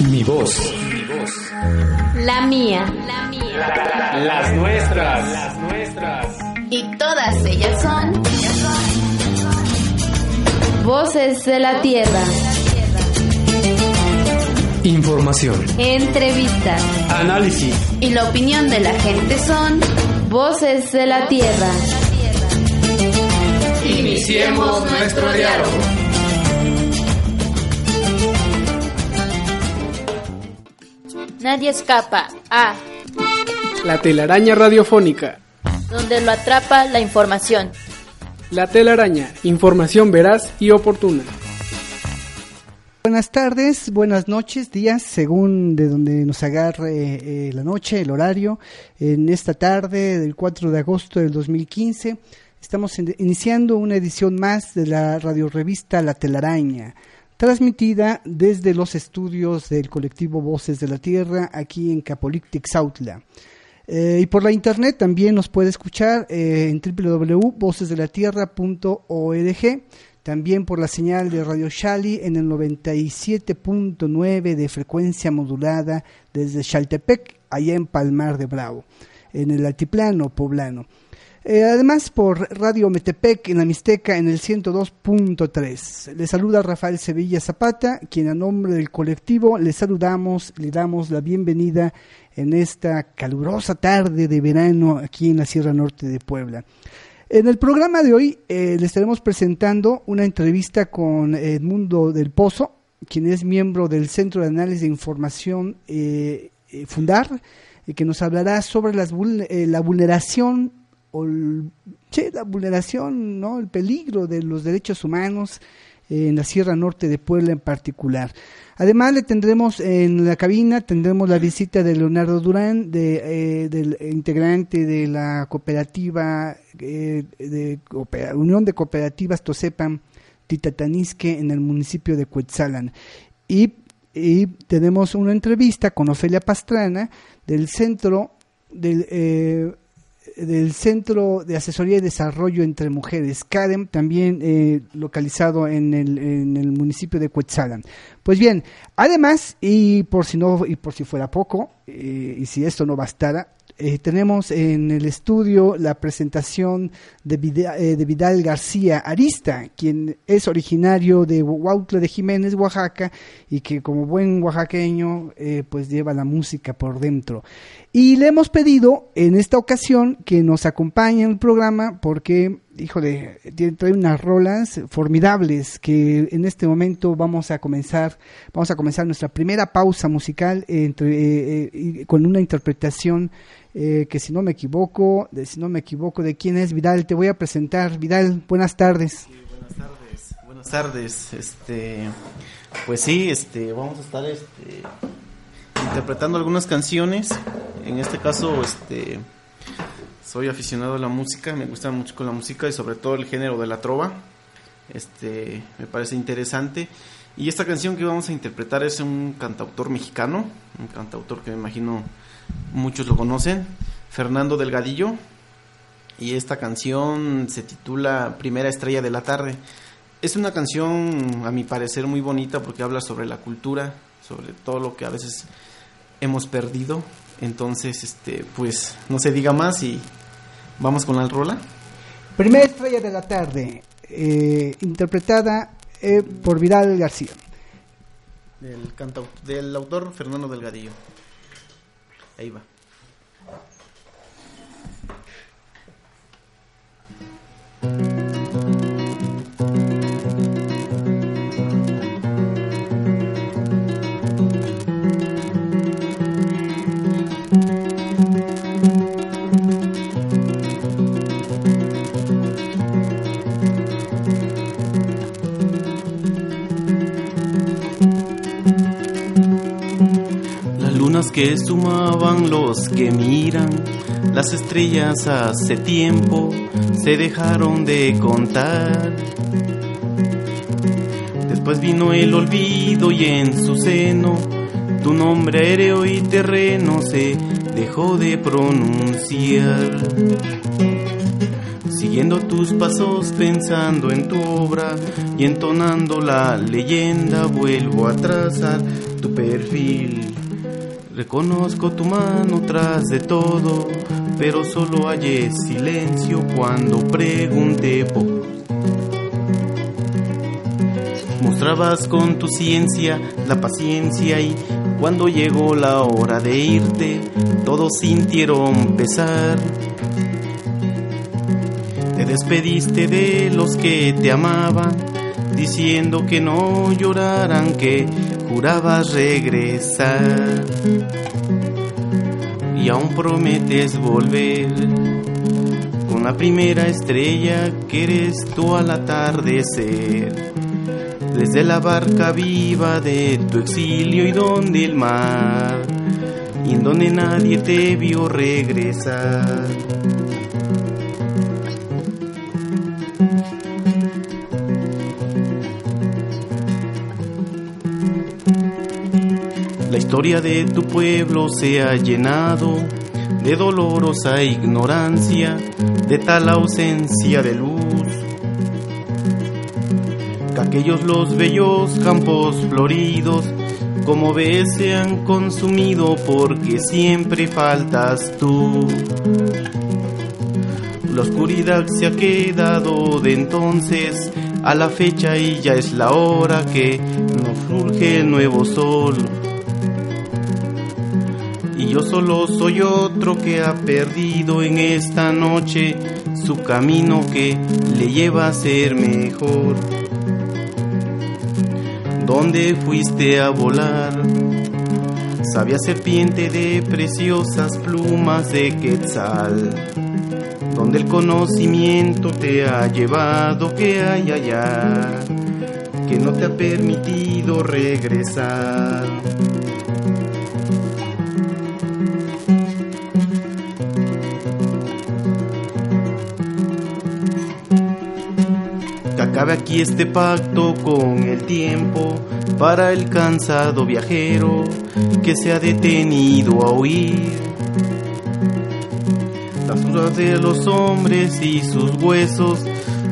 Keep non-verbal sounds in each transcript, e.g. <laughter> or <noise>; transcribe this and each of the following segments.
Mi voz. La mía. Las nuestras. Las nuestras. Y todas ellas son. Voces de la Tierra. Información. Entrevistas. Análisis. Y la opinión de la gente son. Voces de la Tierra. Iniciemos nuestro diálogo. Nadie escapa a La telaraña radiofónica. donde lo atrapa la información. La telaraña, información veraz y oportuna. Buenas tardes, buenas noches, días, según de donde nos agarre eh, la noche, el horario. En esta tarde del 4 de agosto del 2015 estamos iniciando una edición más de la radiorevista La Telaraña, transmitida desde los estudios del colectivo Voces de la Tierra aquí en Capolic, Sautla. Eh, y por la internet también nos puede escuchar eh, en www.vocesdelatierra.org, también por la señal de Radio Shali en el 97.9 de frecuencia modulada desde Chaltepec, allá en Palmar de Bravo, en el altiplano poblano. Eh, además por Radio Metepec en la Mixteca en el 102.3. Le saluda Rafael Sevilla Zapata, quien a nombre del colectivo le saludamos, le damos la bienvenida en esta calurosa tarde de verano aquí en la Sierra Norte de Puebla. En el programa de hoy eh, le estaremos presentando una entrevista con Edmundo del Pozo, quien es miembro del Centro de Análisis de Información eh, Fundar, y que nos hablará sobre las la vulneración o el- sí, la vulneración, ¿no? el peligro de los derechos humanos en la Sierra Norte de Puebla en particular. Además le tendremos en la cabina, tendremos la visita de Leonardo Durán, de, eh, del integrante de la cooperativa eh, de Unión de Cooperativas Tosepan Titatanisque en el municipio de Cuetzalan. Y, y tenemos una entrevista con Ofelia Pastrana del centro del eh, del Centro de Asesoría y Desarrollo entre Mujeres, CADEM, también eh, localizado en el, en el municipio de Cuetzalan. Pues bien, además, y por si no, y por si fuera poco, eh, y si esto no bastara, eh, tenemos en el estudio la presentación de Vida- eh, de Vidal García Arista, quien es originario de Huautla de Jiménez, Oaxaca, y que como buen oaxaqueño, eh, pues lleva la música por dentro. Y le hemos pedido en esta ocasión que nos acompañe en el programa porque, híjole, tiene, trae unas rolas formidables que en este momento vamos a comenzar, vamos a comenzar nuestra primera pausa musical entre, eh, eh, con una interpretación eh, que si no me equivoco, de, si no me equivoco, de quién es Vidal, te voy a presentar. Vidal, buenas tardes. Buenas tardes. Buenas tardes. Este, pues sí, este, vamos a estar este, interpretando algunas canciones. En este caso, este, soy aficionado a la música, me gusta mucho la música y sobre todo el género de la trova. Este, me parece interesante. Y esta canción que vamos a interpretar es un cantautor mexicano, un cantautor que me imagino muchos lo conocen, Fernando Delgadillo. Y esta canción se titula Primera Estrella de la Tarde. Es una canción, a mi parecer, muy bonita porque habla sobre la cultura, sobre todo lo que a veces hemos perdido. Entonces, este, pues, no se diga más y vamos con la rola. Primera estrella de la tarde, eh, interpretada eh, por Vidal García. Del, autor Fernando Delgadillo. Ahí va. Que sumaban los que miran, las estrellas hace tiempo se dejaron de contar. Después vino el olvido y en su seno tu nombre aéreo y terreno se dejó de pronunciar. Siguiendo tus pasos, pensando en tu obra y entonando la leyenda, vuelvo a trazar tu perfil. Reconozco tu mano tras de todo, pero solo hallé silencio cuando pregunté por Mostrabas con tu ciencia la paciencia y cuando llegó la hora de irte, todos sintieron pesar. Te despediste de los que te amaban, diciendo que no lloraran, que jurabas regresar. Y aún prometes volver con la primera estrella que eres tú al atardecer desde la barca viva de tu exilio y donde el mar, y en donde nadie te vio regresar. Historia de tu pueblo se ha llenado de dolorosa ignorancia, de tal ausencia de luz aquellos los bellos campos floridos, como ves, se han consumido porque siempre faltas tú. La oscuridad se ha quedado de entonces a la fecha y ya es la hora que nos surge el nuevo sol. Y yo solo soy otro que ha perdido en esta noche su camino que le lleva a ser mejor. ¿Dónde fuiste a volar? Sabia serpiente de preciosas plumas de quetzal, donde el conocimiento te ha llevado que hay allá, que no te ha permitido regresar. Cabe aquí este pacto con el tiempo para el cansado viajero que se ha detenido a oír. Las dudas de los hombres y sus huesos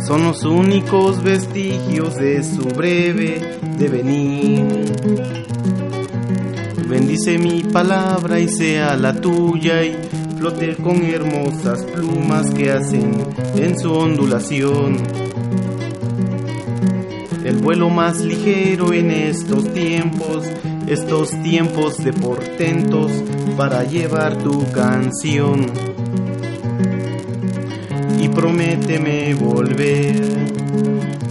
son los únicos vestigios de su breve devenir. Bendice mi palabra y sea la tuya y flote con hermosas plumas que hacen en su ondulación el vuelo más ligero en estos tiempos, estos tiempos de portentos para llevar tu canción. Y prométeme volver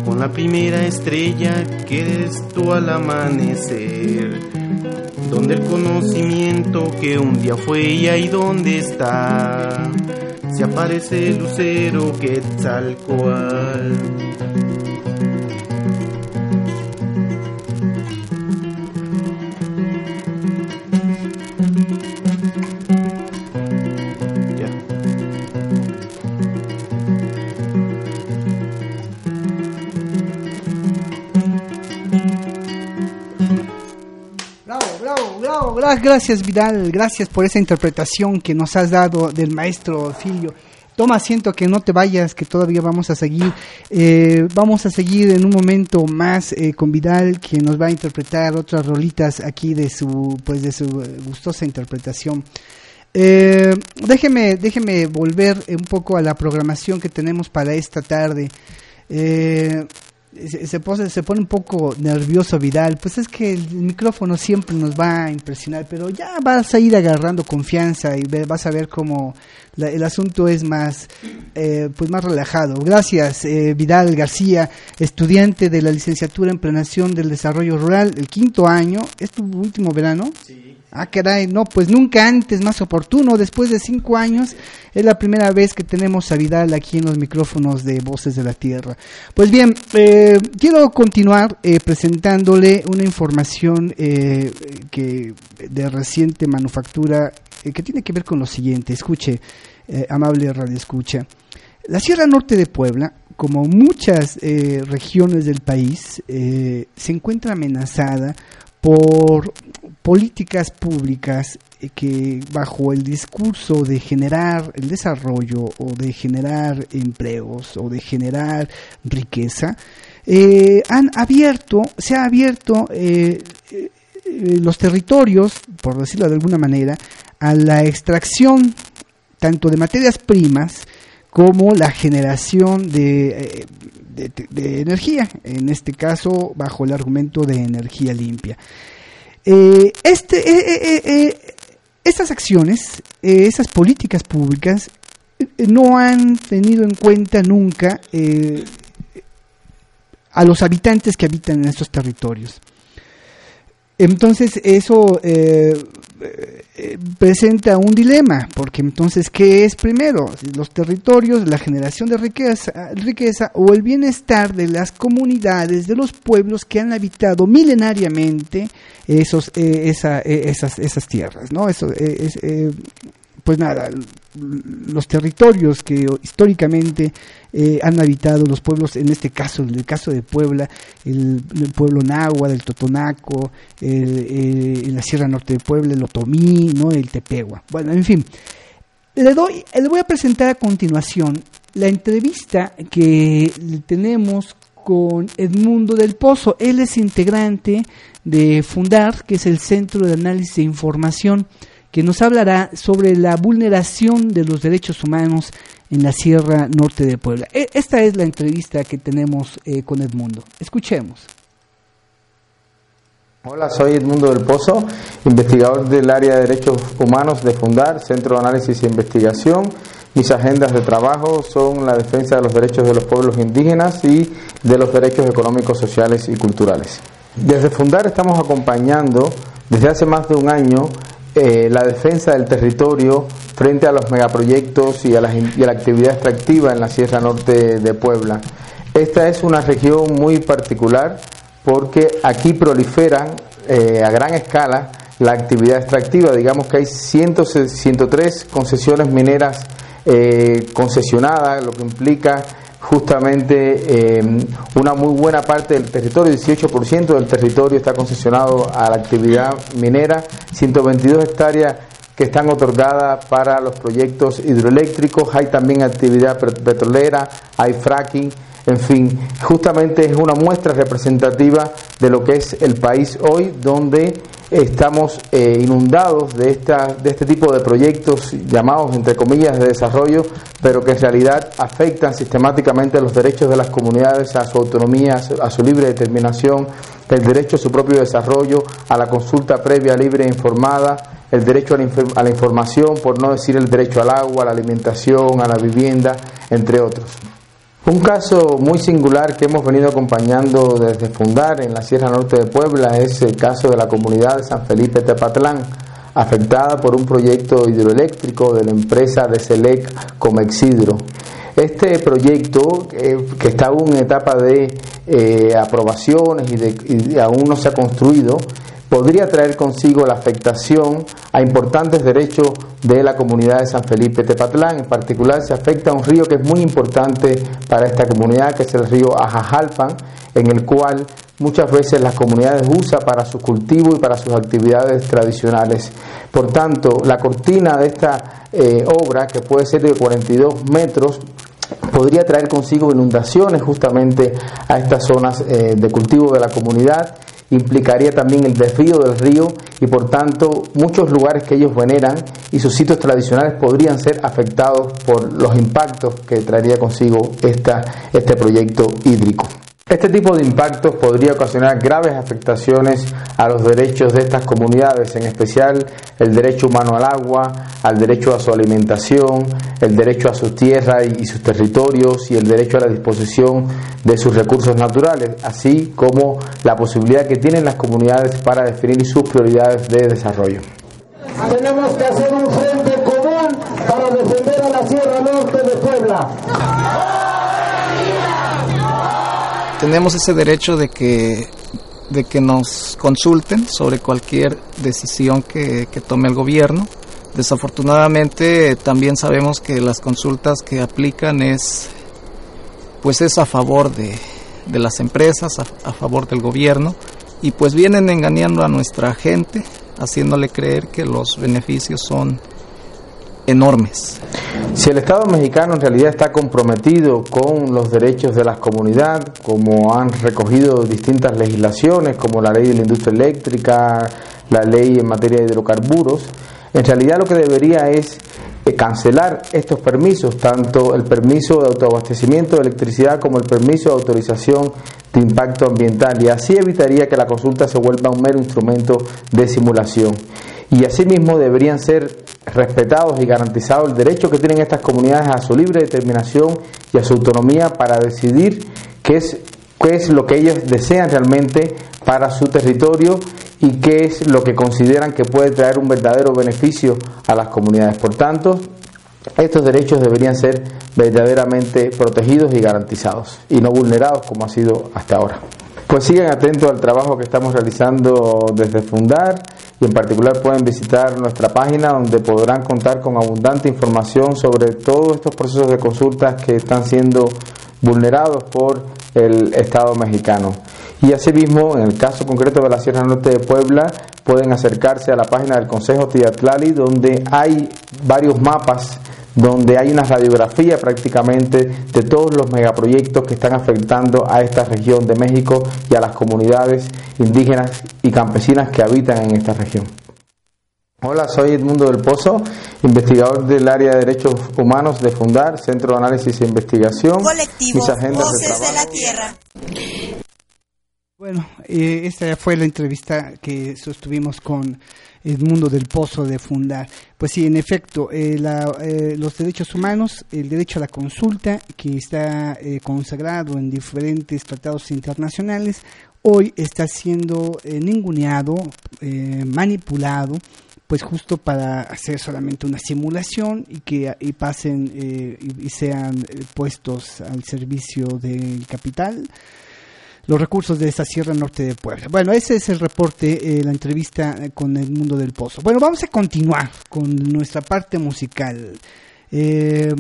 con la primera estrella que eres tú al amanecer, donde el conocimiento que un día fue y ahí donde está, se aparece el lucero que gracias Vidal, gracias por esa interpretación que nos has dado del maestro Filio. Toma asiento que no te vayas, que todavía vamos a seguir. Eh, vamos a seguir en un momento más eh, con Vidal, que nos va a interpretar otras rolitas aquí de su, pues de su gustosa interpretación. Eh, déjeme, déjeme volver un poco a la programación que tenemos para esta tarde. Eh, se, pone, se pone un poco nervioso Vidal, pues es que el micrófono siempre nos va a impresionar, pero ya vas a ir agarrando confianza y vas a ver cómo el asunto es más, eh, pues más relajado. Gracias eh, Vidal García, estudiante de la licenciatura en Planeación del Desarrollo Rural, el quinto año, ¿es tu último verano? Sí. Ah, caray, no, pues nunca antes más oportuno, después de cinco años, es la primera vez que tenemos a Vidal aquí en los micrófonos de Voces de la Tierra. Pues bien, eh, quiero continuar eh, presentándole una información eh, que de reciente manufactura que tiene que ver con lo siguiente. Escuche, amable radio escucha. La Sierra Norte de Puebla, como muchas regiones del país, se encuentra amenazada por políticas públicas que bajo el discurso de generar el desarrollo o de generar empleos o de generar riqueza, eh, han abierto, se ha abierto eh, eh, los territorios, por decirlo de alguna manera, a la extracción tanto de materias primas como la generación de, de, energía, en este caso bajo el argumento de energía limpia. Este, estas acciones, esas políticas públicas, no han tenido en cuenta nunca a los habitantes que habitan en estos territorios. Entonces eso eh, eh, presenta un dilema, porque entonces, ¿qué es primero? Los territorios, la generación de riqueza, riqueza o el bienestar de las comunidades, de los pueblos que han habitado milenariamente esos, eh, esas, esas tierras, ¿no? Eso, es, pues nada, los territorios que históricamente eh, han habitado los pueblos, en este caso, en el caso de Puebla, el, pueblo Nahua, del Totonaco, en la Sierra Norte de Puebla, el Otomí, ¿no? el Tepegua. Bueno, en fin, le, doy, le voy a presentar a continuación la entrevista que tenemos con Edmundo del Pozo. Él es integrante de Fundar, que es el Centro de Análisis de Información que nos hablará sobre la vulneración de los derechos humanos en la Sierra Norte de Puebla. E, esta es la entrevista que tenemos eh, con Edmundo. Escuchemos. Hola, soy Edmundo del Pozo, investigador del área de derechos humanos de Fundar, Centro de Análisis e Investigación. Mis agendas de trabajo son la defensa de los derechos de los pueblos indígenas y de los derechos económicos, sociales y culturales. Desde Fundar estamos acompañando desde hace más de un año eh, la defensa del territorio frente a los megaproyectos y a, la, y a, la, actividad extractiva en la Sierra Norte de Puebla. Esta es una región muy particular porque aquí proliferan eh, a gran escala la actividad extractiva. Digamos que hay 103 concesiones mineras eh, concesionadas, lo que implica justamente eh, una muy buena parte del territorio, 18% del territorio está concesionado a la actividad minera, 122 hectáreas que están otorgadas para los proyectos hidroeléctricos, hay también actividad petrolera, hay fracking, en fin, justamente es una muestra representativa de lo que es el país hoy, donde estamos eh, inundados de, esta, de este tipo de proyectos llamados, entre comillas, de desarrollo, pero que en realidad afectan sistemáticamente los derechos de las comunidades a su autonomía, a su libre determinación, el derecho a su propio desarrollo, a la consulta previa, libre e informada, el derecho a la, a la información, por no decir el derecho al agua, a la alimentación, a la vivienda, entre otros. Un caso muy singular que hemos venido acompañando desde fundar en la Sierra Norte de Puebla es el caso de la comunidad de San Felipe Tepatlán, afectada por un proyecto hidroeléctrico de la empresa de Selec Comexidro. Este proyecto, eh, que está aún en etapa de eh, aprobaciones y, y aún no se ha construido, podría traer consigo la afectación a importantes derechos de la comunidad de San Felipe Tepatlán. En particular se afecta a un río que es muy importante para esta comunidad, que es el río Ajajalpan, en el cual muchas veces las comunidades usan para su cultivo y para sus actividades tradicionales. Por tanto, la cortina de esta eh, obra, que puede ser de 42 metros, podría traer consigo inundaciones justamente a estas zonas eh, de cultivo de la comunidad implicaría también el desvío del río y por tanto muchos lugares que ellos veneran y sus sitios tradicionales podrían ser afectados por los impactos que traería consigo esta, este proyecto hídrico. Este tipo de impactos podría ocasionar graves afectaciones a los derechos de estas comunidades, en especial el derecho humano al agua, al derecho a su alimentación, el derecho a su tierra y sus territorios y el derecho a la disposición de sus recursos naturales, así como la posibilidad que tienen las comunidades para definir sus prioridades de desarrollo. Tenemos que hacer un frente común para defender a la Sierra Norte de Puebla tenemos ese derecho de que, de que nos consulten sobre cualquier decisión que, tome el gobierno. Desafortunadamente también sabemos que las consultas que aplican es pues es a favor de, las empresas, a, favor del gobierno y pues vienen engañando a nuestra gente haciéndole creer que los beneficios son enormes. Si el Estado mexicano en realidad está comprometido con los derechos de la comunidad, como han recogido distintas legislaciones, como la ley de la industria eléctrica, la ley en materia de hidrocarburos, en realidad lo que debería es eh, cancelar estos permisos, tanto el permiso de autoabastecimiento de electricidad como el permiso de autorización de impacto ambiental, y así evitaría que la consulta se vuelva un mero instrumento de simulación. Y asimismo deberían ser respetados y garantizados el derecho que tienen estas comunidades a su libre determinación y a su autonomía para decidir qué es, qué es lo que ellos desean realmente para su territorio y qué es lo que consideran que puede traer un verdadero beneficio a las comunidades. Por tanto, estos derechos deberían ser verdaderamente protegidos y garantizados y no vulnerados como ha sido hasta ahora. Pues sigan atentos al trabajo que estamos realizando desde Fundar y en particular pueden visitar nuestra página donde podrán contar con abundante información sobre todos estos procesos de consultas que están siendo vulnerados por el Estado mexicano. Y asimismo, en el caso concreto de la Sierra Norte de Puebla, pueden acercarse a la página del Consejo Tiatlali, donde hay varios mapas, donde hay una radiografía prácticamente de todos los megaproyectos que están afectando a esta región de México y a las comunidades indígenas y campesinas que habitan en esta región. Hola, soy Edmundo del Pozo, investigador del área de derechos humanos de Fundar, Centro de Análisis e Investigación. Colectivo Voces de, de la Tierra. Bueno, eh, esta fue la entrevista que sostuvimos con Edmundo del Pozo de Fundar. Pues sí, en efecto, eh, la, eh, los derechos humanos, el derecho a la consulta, que está eh, consagrado en diferentes tratados internacionales, hoy está siendo eh, ninguneado, eh, manipulado, pues justo para hacer solamente una simulación y que y pasen eh, y, y sean puestos al servicio del capital los recursos de esta Sierra Norte de Puebla. Bueno, ese es el reporte, eh, la entrevista con el mundo del pozo. Bueno, vamos a continuar con nuestra parte musical. Eh,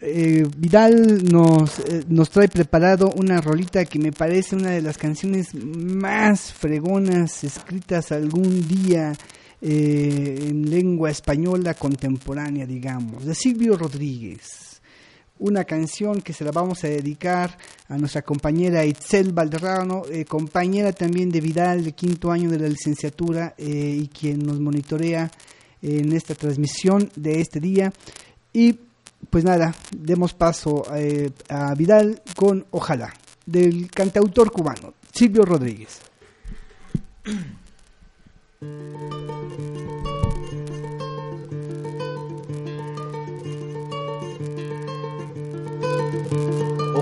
eh, Vidal nos, eh, nos trae preparado una rolita que me parece una de las canciones más fregonas escritas algún día en lengua española contemporánea, digamos, de Silvio Rodríguez una canción que se la vamos a dedicar a nuestra compañera Itzel Valderrano, eh, compañera también de Vidal de quinto año de la licenciatura eh, y quien nos monitorea en esta transmisión de este día. Y pues nada, demos paso eh, a Vidal con Ojalá, del cantautor cubano, Silvio Rodríguez. <clears throat>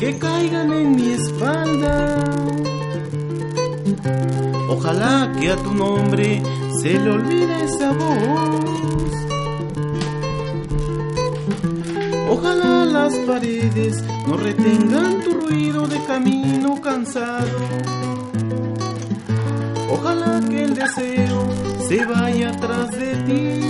que caigan en mi espalda. Ojalá que a tu nombre se le olvide esa voz. Ojalá las paredes no retengan tu ruido de camino cansado. Ojalá que el deseo se vaya atrás de ti.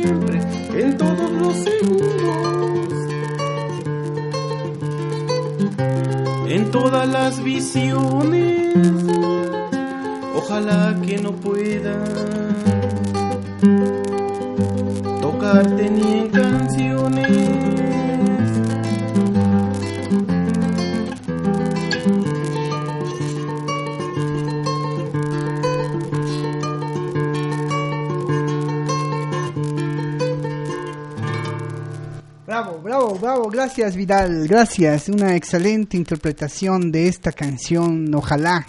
todas las visiones. Ojalá que no pueda tocarte ni Bravo, gracias Vidal, gracias. Una excelente interpretación de esta canción, ojalá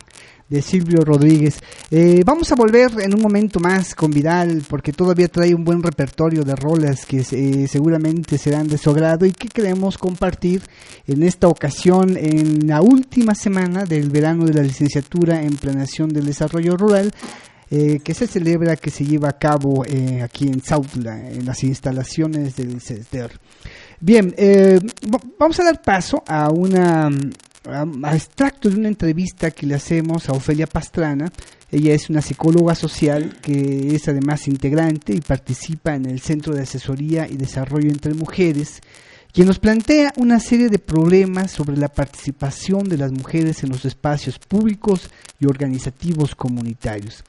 de Silvio Rodríguez. Eh, vamos a volver en un momento más con Vidal porque todavía trae un buen repertorio de rolas que eh, seguramente serán de su agrado y que queremos compartir en esta ocasión en la última semana del verano de la licenciatura en Planeación del Desarrollo Rural. Eh, que se celebra, que se lleva a cabo eh, aquí en Zautla, en las instalaciones del CESDER. Bien, eh, vamos a dar paso a una a, extracto de una entrevista que le hacemos a Ofelia Pastrana. Ella es una psicóloga social que es además integrante y participa en el Centro de Asesoría y Desarrollo entre Mujeres, quien nos plantea una serie de problemas sobre la participación de las mujeres en los espacios públicos y organizativos comunitarios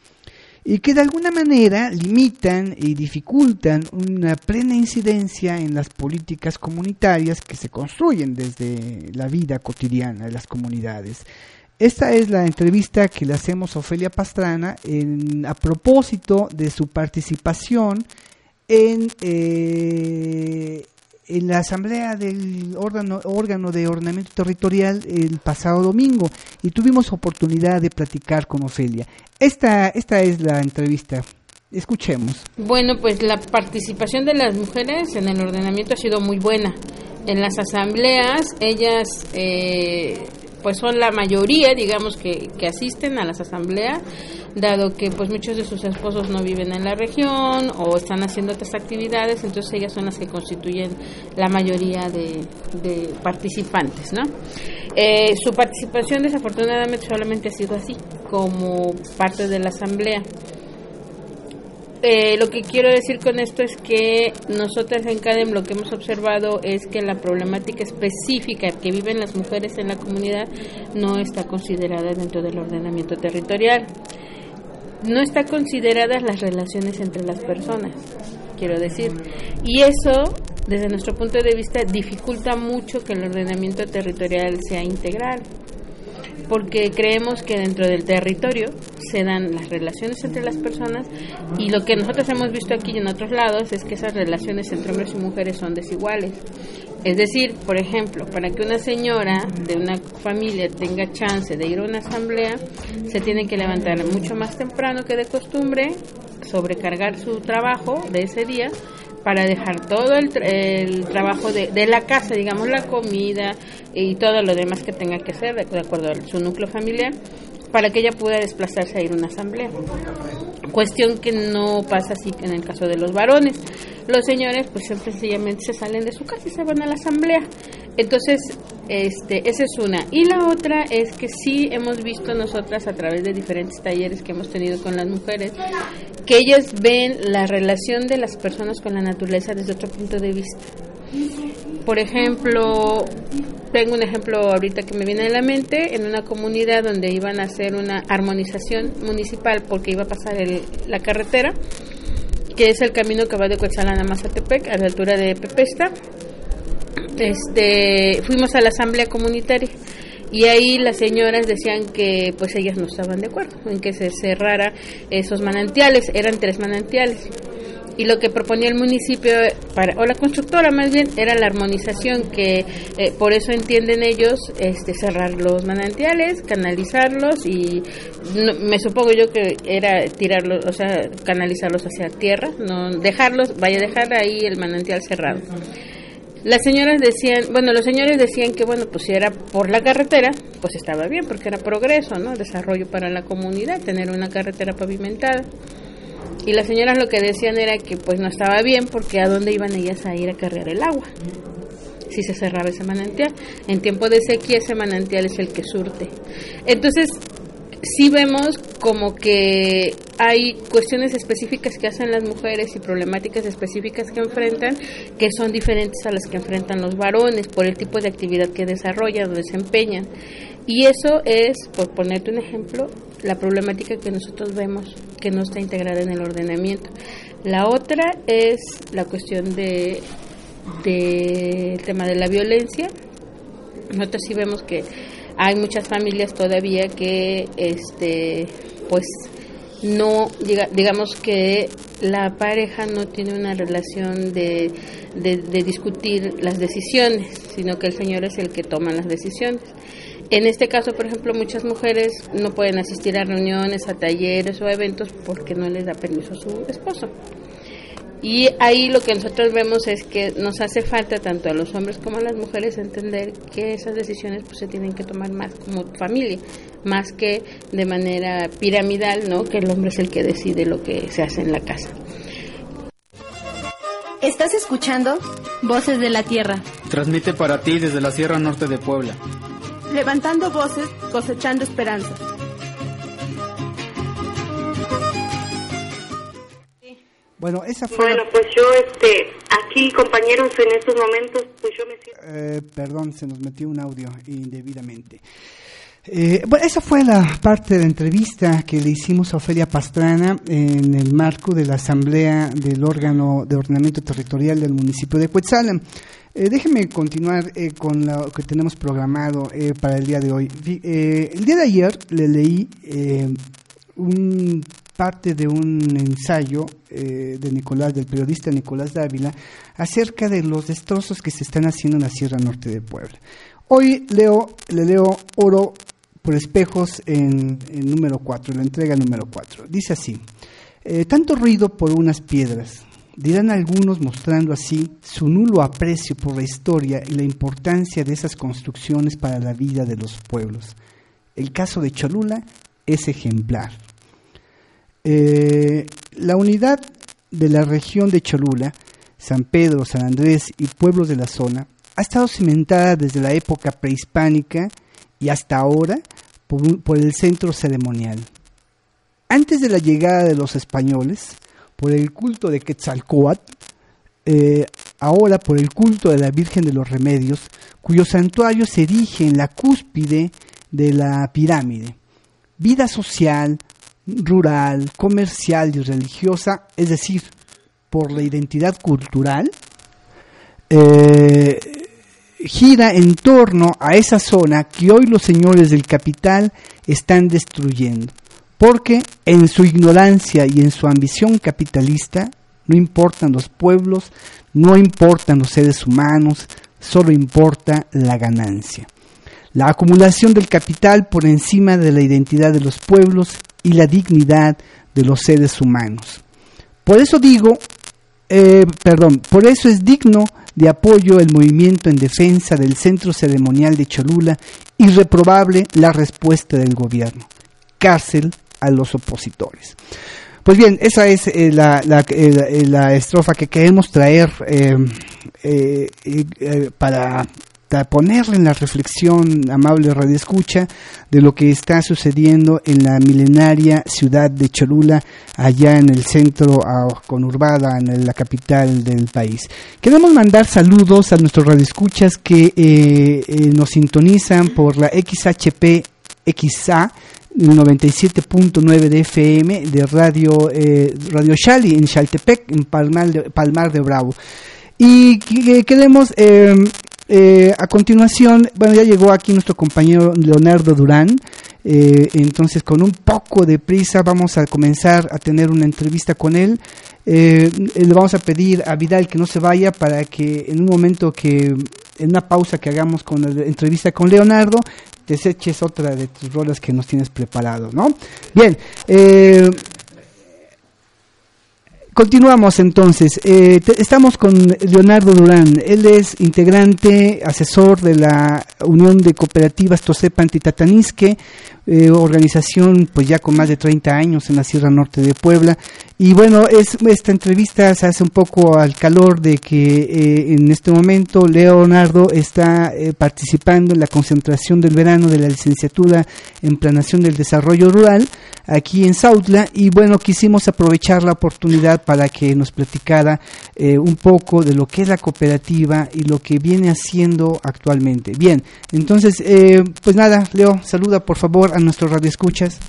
y que de alguna manera limitan y dificultan una plena incidencia en las políticas comunitarias que se construyen desde la vida cotidiana de las comunidades. Esta es la entrevista que le hacemos a Ofelia Pastrana en, a propósito de su participación en, eh, en la asamblea del órgano, órgano de ordenamiento territorial el pasado domingo y tuvimos oportunidad de platicar con Ofelia. Esta, esta es la entrevista. Escuchemos. Bueno, pues la participación de las mujeres en el ordenamiento ha sido muy buena. En las asambleas, ellas eh, pues son la mayoría, digamos, que, que asisten a las asambleas, dado que pues muchos de sus esposos no viven en la región o están haciendo otras actividades, entonces ellas son las que constituyen la mayoría de, participantes, ¿no? Eh, su participación desafortunadamente solamente ha sido así, como parte de la asamblea. Eh, lo que quiero decir con esto es que nosotras en CADEM lo que hemos observado es que la problemática específica que viven las mujeres en la comunidad no está considerada dentro del ordenamiento territorial. No está consideradas las relaciones entre las personas, quiero decir. Y eso, desde nuestro punto de vista, dificulta mucho que el ordenamiento territorial sea integral porque creemos que dentro del territorio se dan las relaciones entre las personas y lo que nosotros hemos visto aquí y en otros lados es que esas relaciones entre hombres y mujeres son desiguales. Es decir, por ejemplo, para que una señora de una familia tenga chance de ir a una asamblea, se tiene que levantar mucho más temprano que de costumbre, sobrecargar su trabajo de ese día para dejar todo el, trabajo de, de, la casa, digamos la comida y todo lo demás que tenga que hacer de, de acuerdo a su núcleo familiar, para que ella pueda desplazarse a ir a una asamblea. Cuestión que no pasa así en el caso de los varones. Los señores pues sencillamente se salen de su casa y se van a la asamblea. Entonces, este, esa es una. Y la otra es que sí hemos visto nosotras a través de diferentes talleres que hemos tenido con las mujeres, que ellas ven la relación de las personas con la naturaleza desde otro punto de vista. Por ejemplo, tengo un ejemplo ahorita que me viene a la mente, en una comunidad donde iban a hacer una armonización municipal porque iba a pasar el, la carretera, que es el camino que va de Coetzalan a Mazatepec, a la altura de Pepesta. Este, fuimos a la asamblea comunitaria y ahí las señoras decían que pues ellas no estaban de acuerdo en que se cerrara esos manantiales, eran tres manantiales y lo que proponía el municipio para o la constructora más bien era la armonización que eh, por eso entienden ellos este cerrar los manantiales canalizarlos y me supongo yo que era tirarlos o sea canalizarlos hacia tierra no dejarlos vaya a dejar ahí el manantial cerrado las señoras decían, bueno, los señores decían que, bueno, pues si era por la carretera, pues estaba bien, porque era progreso, ¿no? Desarrollo para la comunidad, tener una carretera pavimentada. Y las señoras lo que decían era que pues no estaba bien porque a dónde iban ellas a ir a cargar el agua si se cerraba ese manantial. En tiempo de sequía ese manantial es el que surte. Entonces, sí vemos como que hay cuestiones específicas que hacen las mujeres y problemáticas específicas que enfrentan que son diferentes a las que enfrentan los varones por el tipo de actividad que desarrollan o desempeñan. Y eso es, por ponerte un ejemplo, la problemática que nosotros vemos que no está integrada en el ordenamiento. La otra es la cuestión de del tema de la violencia. Nosotros sí vemos que hay muchas familias todavía que este pues no digamos que la pareja no tiene una relación de, de, de discutir las decisiones, sino que el señor es el que toma las decisiones. En este caso, por ejemplo, muchas mujeres no pueden asistir a reuniones, a talleres o eventos porque no les da permiso a su esposo. Y ahí lo que nosotros vemos es que nos hace falta tanto a los hombres como a las mujeres entender que esas decisiones pues se tienen que tomar más como familia, más que de manera piramidal, ¿no? Que el hombre es el que decide lo que se hace en la casa. ¿Estás escuchando? Voces de la Tierra. Transmite para ti desde la Sierra Norte de Puebla levantando voces, cosechando esperanza. Bueno, esa fue. Bueno, pues yo, este, aquí, compañeros, en estos momentos, pues yo me siento. Eh, perdón, se nos metió un audio indebidamente. Eh, bueno, esa fue la parte de la entrevista que le hicimos a Ofelia Pastrana en el marco de la asamblea del órgano de ordenamiento territorial del municipio de Cuetzalan. Eh, déjeme continuar eh, con lo que tenemos programado eh, para el día de hoy. el día de ayer le leí un parte de un ensayo de Nicolás, del periodista Nicolás Dávila, acerca de los destrozos que se están haciendo en la Sierra Norte de Puebla. Hoy leo, le leo Oro por espejos en, en número 4, la entrega número 4. Dice así, tanto ruido por unas piedras, dirán algunos mostrando así su nulo aprecio por la historia y la importancia de esas construcciones para la vida de los pueblos. El caso de Cholula es ejemplar. Eh, la unidad de la región de Cholula, San Pedro, San Andrés y pueblos de la zona, ha estado cimentada desde la época prehispánica y hasta ahora por, por el centro ceremonial. Antes de la llegada de los españoles, por el culto de Quetzalcoatl, eh, ahora por el culto de la Virgen de los Remedios, cuyo santuario se erige en la cúspide de la pirámide. Vida social, rural, comercial y religiosa, es decir, por la identidad cultural, eh, gira en torno a esa zona que hoy los señores del capital están destruyendo porque en su ignorancia y en su ambición capitalista no importan los pueblos, no importan los seres humanos, solo importa la ganancia. La acumulación del capital por encima de la identidad de los pueblos y la dignidad de los seres humanos. Por eso digo, eh, perdón, por eso es digno de apoyo el movimiento en defensa del centro ceremonial de Cholula y reprobable la respuesta del gobierno. Cárcel a los opositores. Pues bien, esa es eh, la, la, eh, la, estrofa que queremos traer eh, para, ponerle en la reflexión, amable Radio Escucha, de lo que está sucediendo en la milenaria ciudad de Cholula, allá en el centro conurbada, en la capital del país. Queremos mandar saludos a nuestros radioescuchas que nos sintonizan por la XHP XA 97.9 de FM de Radio eh, Radio Shali en Chaltepec, en Palmar de, Palmar de Bravo. Y queremos eh, eh, a continuación, bueno, ya llegó aquí nuestro compañero Leonardo Durán. Eh, entonces, con un poco de prisa, vamos a comenzar a tener una entrevista con él. Eh, le vamos a pedir a Vidal que no se vaya para que en un momento que, en una pausa que hagamos con la entrevista con Leonardo, deseches otra de tus rolas que nos tienes preparado, ¿no? Bien, eh, Continuamos entonces. Eh, estamos con Leonardo Durán. Él es integrante, asesor de la Unión de Cooperativas Tosepa Antitatanisque, eh, organización pues ya con más de 30 años en la Sierra Norte de Puebla. Y bueno, es, esta entrevista se hace un poco al calor de que eh, en este momento Leonardo está eh, participando en la concentración del verano de la licenciatura en Planación del Desarrollo Rural aquí en Sautla y bueno, quisimos aprovechar la oportunidad para que nos platicara un poco de lo que es la cooperativa y lo que viene haciendo actualmente. Bien, entonces, pues nada, Leo, saluda por favor a nuestros radioescuchas?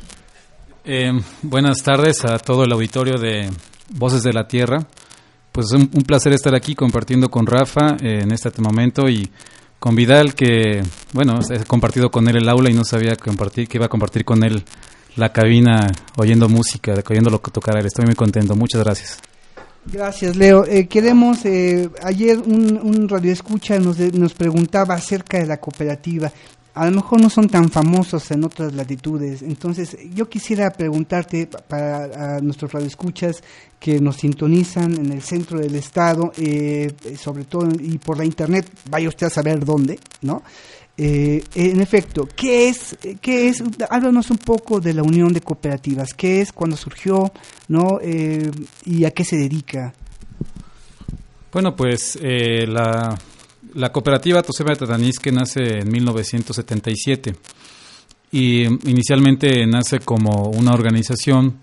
Eh, buenas tardes a todo el auditorio de Voces de la Tierra. Pues es un, placer estar aquí compartiendo con Rafa eh, en este momento y con Vidal que, bueno, he compartido con él el aula y no sabía compartir, que iba a compartir con él la cabina oyendo música, oyendo lo que tocara él. Estoy muy contento. Muchas gracias. Gracias, Leo. Eh, queremos, eh, ayer un, un radioescucha nos, nos preguntaba acerca de la cooperativa a lo mejor no son tan famosos en otras latitudes. Entonces, yo quisiera preguntarte para nuestros radioescuchas que nos sintonizan en el centro del estado, eh, sobre todo y por la internet, vaya usted a saber dónde, ¿no? Eh, en efecto, ¿qué es, qué es? Háblanos un poco de la unión de cooperativas. ¿Qué es? ¿Cuándo surgió? ¿No? Eh, ¿Y a qué se dedica? Bueno, pues la la cooperativa Toseba Tatanisque nace en 1977 y inicialmente nace como una organización,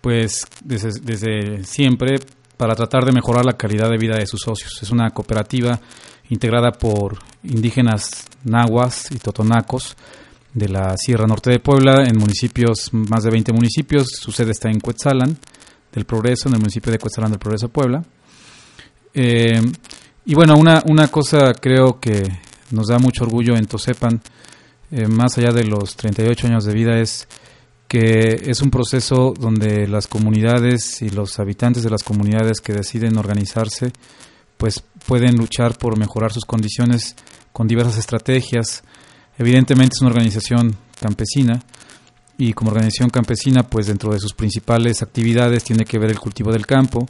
pues desde, desde, siempre para tratar de mejorar la calidad de vida de sus socios. Es una cooperativa integrada por indígenas nahuas y totonacos de la Sierra Norte de Puebla, en municipios, más de 20 municipios. Su sede está en Cuetzalan del Progreso, en el municipio de Cuetzalan del Progreso, Puebla. Eh, y bueno, una, una cosa creo que nos da mucho orgullo en Tosepan, eh, más allá de los 38 años de vida, es que es un proceso donde las comunidades y los habitantes de las comunidades que deciden organizarse, pues pueden luchar por mejorar sus condiciones con diversas estrategias. Evidentemente es una organización campesina y como organización campesina, pues dentro de sus principales actividades tiene que ver el cultivo del campo,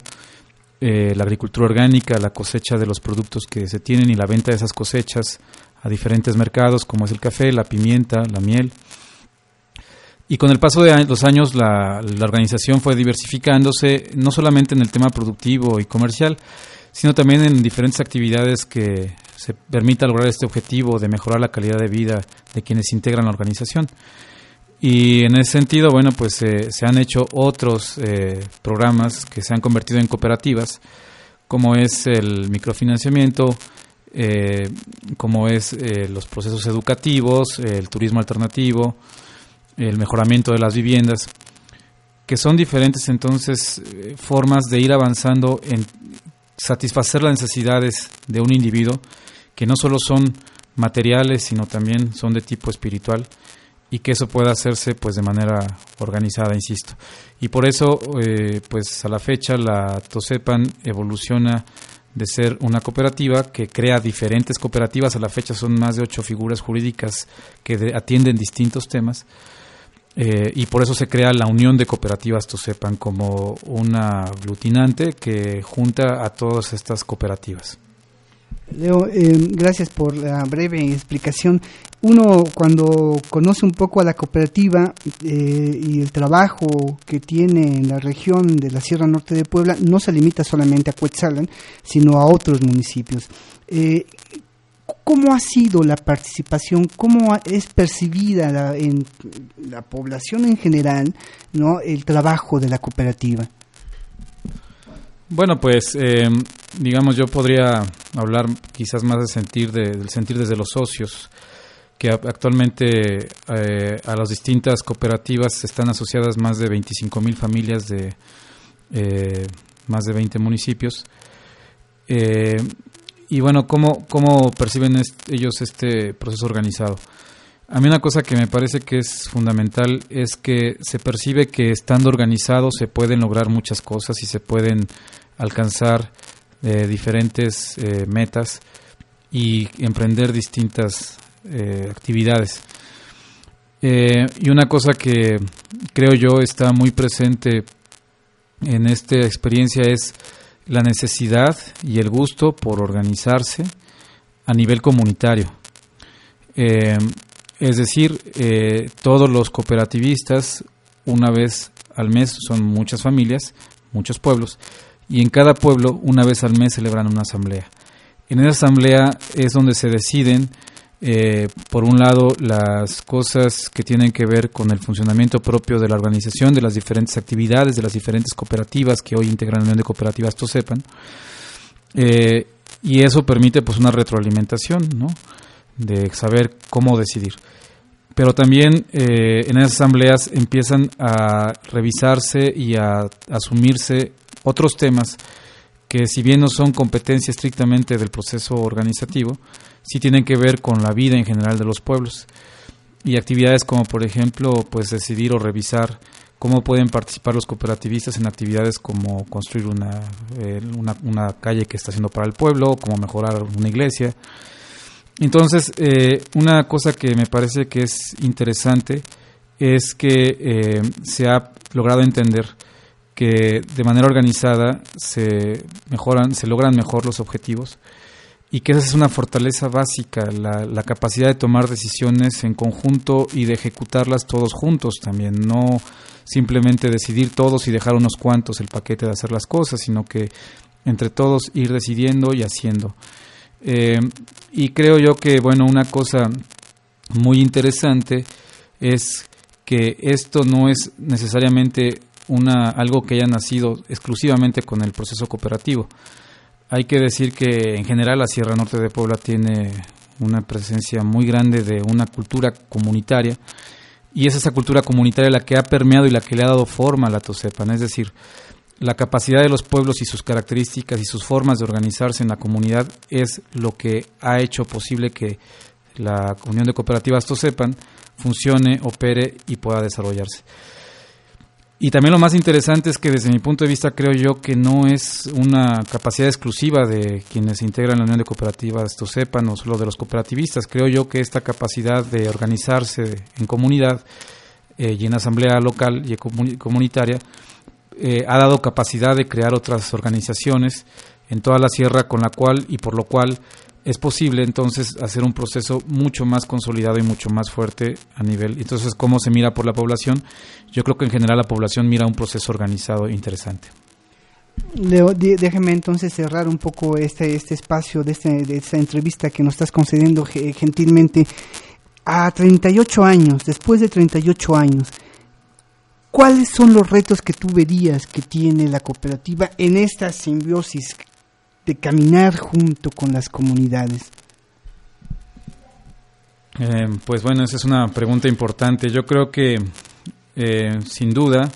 eh, la agricultura orgánica, la cosecha de los productos que se tienen y la venta de esas cosechas a diferentes mercados, como es el café, la pimienta, la miel. Y con el paso de los años la, organización fue diversificándose, no solamente en el tema productivo y comercial, sino también en diferentes actividades que se permita lograr este objetivo de mejorar la calidad de vida de quienes integran la organización. Y en ese sentido, bueno, pues eh, se han hecho otros eh, programas que se han convertido en cooperativas, como es el microfinanciamiento, eh, como es los procesos educativos, el turismo alternativo, el mejoramiento de las viviendas, que son diferentes entonces formas de ir avanzando en satisfacer las necesidades de un individuo, que no solo son materiales, sino también son de tipo espiritual y que eso pueda hacerse pues de manera organizada, insisto. Y por eso, eh, pues a la fecha la Tosepan evoluciona de ser una cooperativa que crea diferentes cooperativas, a la fecha son más de ocho figuras jurídicas que atienden distintos temas, eh, y por eso se crea la Unión de Cooperativas Tosepan como una aglutinante que junta a todas estas cooperativas. Leo, eh, gracias por la breve explicación. Uno cuando conoce un poco a la cooperativa eh, y el trabajo que tiene en la región de la Sierra Norte de Puebla, no se limita solamente a Cuetzalan, sino a otros municipios. Eh, ¿Cómo ha sido la participación? ¿Cómo es percibida en la población en general no el trabajo de la cooperativa? Bueno, pues eh, digamos yo podría hablar quizás más de sentir del sentir desde los socios que actualmente eh, a las distintas cooperativas están asociadas más de 25 mil familias de eh, más de 20 municipios y bueno, ¿cómo, cómo perciben ellos este proceso organizado? A mí una cosa que me parece que es fundamental es que se percibe que estando organizados se pueden lograr muchas cosas y se pueden alcanzar eh, diferentes eh, metas y emprender distintas eh, actividades. y una cosa que creo yo está muy presente en esta experiencia es la necesidad y el gusto por organizarse a nivel comunitario. Es decir, eh, todos los cooperativistas, una vez al mes, son muchas familias, muchos pueblos, y en cada pueblo, una vez al mes, celebran una asamblea. En esa asamblea es donde se deciden eh, por un lado, las cosas que tienen que ver con el funcionamiento propio de la organización, de las diferentes actividades, de las diferentes cooperativas que hoy integran la Unión de Cooperativas Tosepan. Eh, y eso permite pues una retroalimentación, ¿no? De saber cómo decidir. Pero también eh, en esas asambleas empiezan a revisarse y a asumirse otros temas que si bien no son competencia estrictamente del proceso organizativo, sí tienen que ver con la vida en general de los pueblos. Y actividades como, por ejemplo, pues decidir o revisar cómo pueden participar los cooperativistas en actividades como construir una, eh, una, calle que está haciendo para el pueblo, como mejorar una iglesia. Entonces, eh, una cosa que me parece que es interesante es que eh, se ha logrado entender que de manera organizada se mejoran, se logran mejor los objetivos y que esa es una fortaleza básica, la, capacidad de tomar decisiones en conjunto y de ejecutarlas todos juntos también, no simplemente decidir todos y dejar unos cuantos el paquete de hacer las cosas, sino que entre todos ir decidiendo y haciendo. Eh, y creo yo que, bueno, una cosa muy interesante es que esto no es necesariamente una, algo que haya nacido exclusivamente con el proceso cooperativo. Hay que decir que en general la Sierra Norte de Puebla tiene una presencia muy grande de una cultura comunitaria y es esa cultura comunitaria la que ha permeado y la que le ha dado forma a la Tosepan, es decir, la capacidad de los pueblos y sus características y sus formas de organizarse en la comunidad es lo que ha hecho posible que la Unión de Cooperativas Tosepan funcione, opere y pueda desarrollarse. Y también lo más interesante es que desde mi punto de vista creo yo que no es una capacidad exclusiva de quienes integran la Unión de Cooperativas, esto sepan, o solo de los cooperativistas. Creo yo que esta capacidad de organizarse en comunidad eh, y en asamblea local y comunitaria eh, ha dado capacidad de crear otras organizaciones en toda la sierra con la cual y por lo cual es posible entonces hacer un proceso mucho más consolidado y mucho más fuerte a nivel. Entonces, ¿cómo se mira por la población? Yo creo que en general la población mira un proceso organizado interesante. déjeme entonces cerrar un poco este, este espacio de, este, de esta entrevista que nos estás concediendo gentilmente. A 38 años, después de 38 años, ¿cuáles son los retos que tú verías que tiene la cooperativa en esta simbiosis de caminar junto con las comunidades? Eh, pues bueno, esa es una pregunta importante. Yo creo que eh, sin duda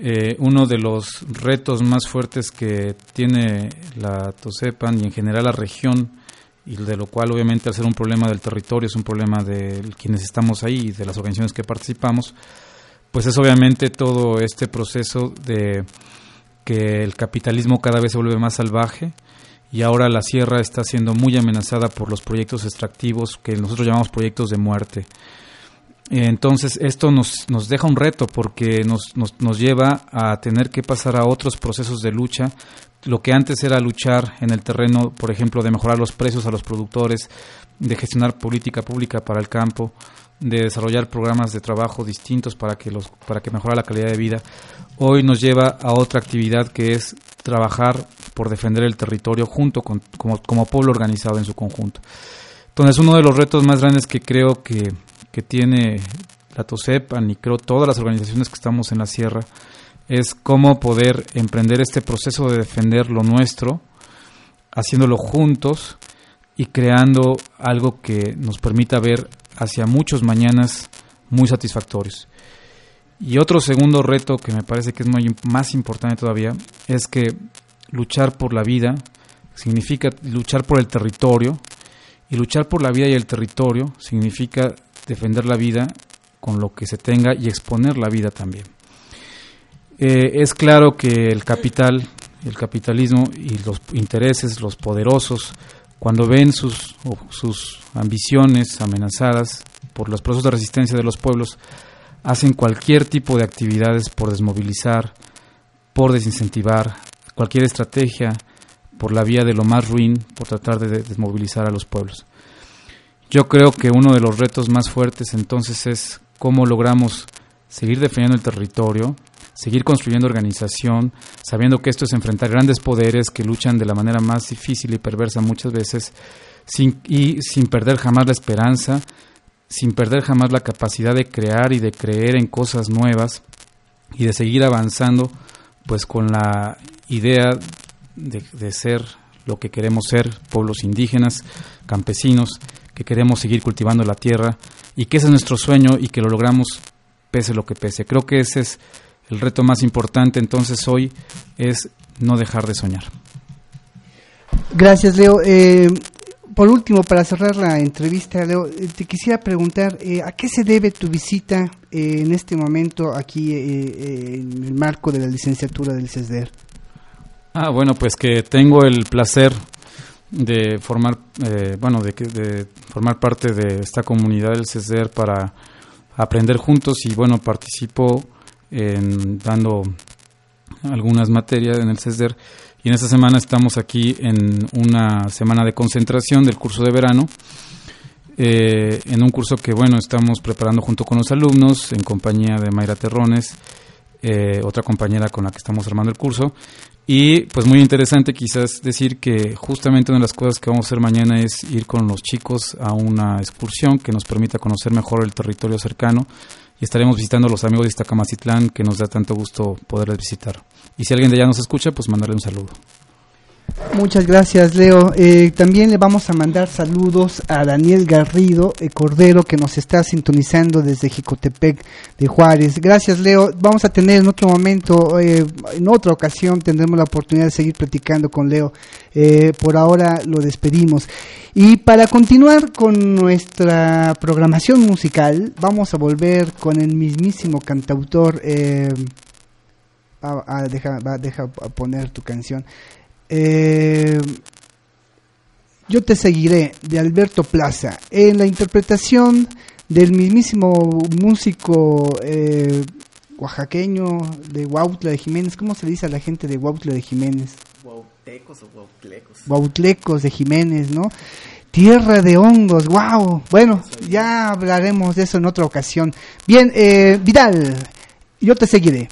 eh, uno de los retos más fuertes que tiene la Tosepan y en general la región, y de lo cual obviamente al ser un problema del territorio es un problema de quienes estamos ahí y de las organizaciones que participamos, pues es obviamente todo este proceso de que el capitalismo cada vez se vuelve más salvaje y ahora la sierra está siendo muy amenazada por los proyectos extractivos que nosotros llamamos proyectos de muerte. Entonces esto nos, nos deja un reto porque nos, nos, nos lleva a tener que pasar a otros procesos de lucha. Lo que antes era luchar en el terreno, por ejemplo, de mejorar los precios a los productores, de gestionar política pública para el campo, de desarrollar programas de trabajo distintos para que los para que mejore la calidad de vida hoy nos lleva a otra actividad que es trabajar por defender el territorio junto con como, como pueblo organizado en su conjunto. Entonces uno de los retos más grandes que creo que, que tiene la TOSEPAN y creo todas las organizaciones que estamos en la sierra es cómo poder emprender este proceso de defender lo nuestro haciéndolo juntos y creando algo que nos permita ver hacia muchos mañanas muy satisfactorios. Y otro segundo reto que me parece que es muy, más importante todavía es que luchar por la vida significa luchar por el territorio, y luchar por la vida y el territorio significa defender la vida con lo que se tenga y exponer la vida también. Eh, es claro que el capital, el capitalismo y los intereses, los poderosos, cuando ven sus, sus ambiciones amenazadas por los procesos de resistencia de los pueblos, hacen cualquier tipo de actividades por desmovilizar, por desincentivar, cualquier estrategia por la vía de lo más ruin, por tratar de desmovilizar a los pueblos. Yo creo que uno de los retos más fuertes entonces es cómo logramos seguir defendiendo el territorio, seguir construyendo organización, sabiendo que esto es enfrentar grandes poderes que luchan de la manera más difícil y perversa muchas veces, sin, y sin perder jamás la esperanza, sin perder jamás la capacidad de crear y de creer en cosas nuevas y de seguir avanzando pues con la idea de, de ser lo que queremos ser, pueblos indígenas, campesinos, que queremos seguir cultivando la tierra y que ese es nuestro sueño y que lo logramos pese lo que pese. Creo que ese es el reto más importante entonces hoy, es no dejar de soñar. Gracias, Leo. Eh, por último, para cerrar la entrevista, Leo, eh, te quisiera preguntar, eh, ¿a qué se debe tu visita en este momento aquí en el marco de la licenciatura del CESDER? Ah, bueno, pues que tengo el placer de formar, bueno, de, de formar parte de esta comunidad del CESDER para aprender juntos y bueno, participo en, dando algunas materias en el CESDER y en esta semana estamos aquí en una semana de concentración del curso de verano, eh, en un curso que bueno, estamos preparando junto con los alumnos en compañía de Mayra Terrones, eh, otra compañera con la que estamos armando el curso. Y pues muy interesante quizás decir que justamente una de las cosas que vamos a hacer mañana es ir con los chicos a una excursión que nos permita conocer mejor el territorio cercano estaremos visitando a los amigos de Iztacamacitlán que nos da tanto gusto poderles visitar. Y si alguien de allá nos escucha, pues mandarle un saludo. Muchas gracias, Leo. Eh, también le vamos a mandar saludos a Daniel Garrido eh, Cordero, que nos está sintonizando desde Jicotepec de Juárez. Gracias, Leo. Vamos a tener en otro momento, eh, en otra ocasión, tendremos la oportunidad de seguir platicando con Leo. por ahora lo despedimos. Y para continuar con nuestra programación musical, vamos a volver con el mismísimo cantautor. a, deja, deja poner tu canción. Eh, yo te seguiré de Alberto Plaza en la interpretación del mismísimo músico eh, oaxaqueño de Huautla de Jiménez. ¿Cómo se dice a la gente de Huautla de Jiménez? Huautecos o Huautlecos. Huautlecos de Jiménez, ¿no? Tierra de hongos, wow. Bueno, ya hablaremos de eso en otra ocasión. Bien, eh, Vidal, yo te seguiré.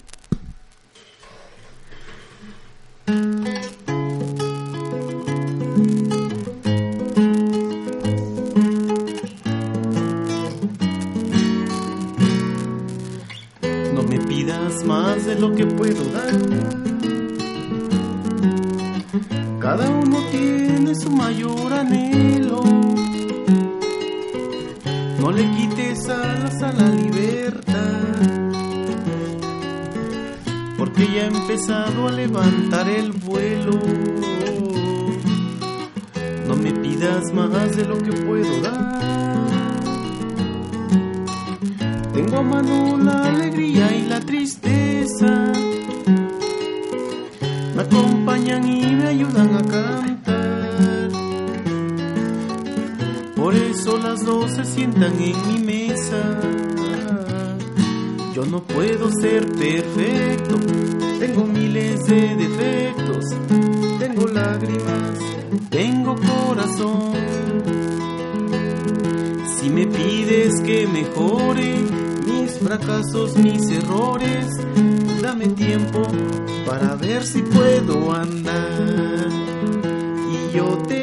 De lo que puedo dar. Cada uno tiene su mayor anhelo. No le quites alas a la libertad, porque ya ha empezado a levantar el vuelo. No me pidas más de lo que puedo dar. Tengo a mano la alegría y la tristeza. Me acompañan y me ayudan a cantar. Por eso las dos se sientan en mi mesa. Yo no puedo ser perfecto, tengo miles de defectos, tengo lágrimas, tengo corazón. Si me pides que mejore, fracasos, mis errores. Tiempo para ver si puedo andar. Y yo te